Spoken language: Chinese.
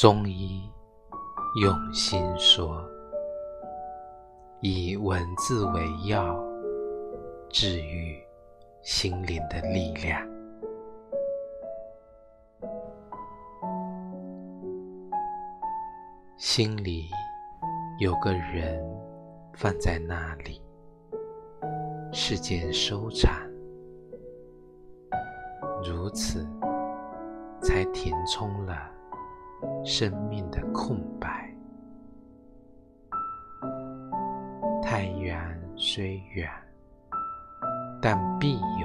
中医用心说，以文字为药，治愈心灵的力量。心里有个人放在那里，世间收场，如此才填充了生命的空白。太远虽远，但必有。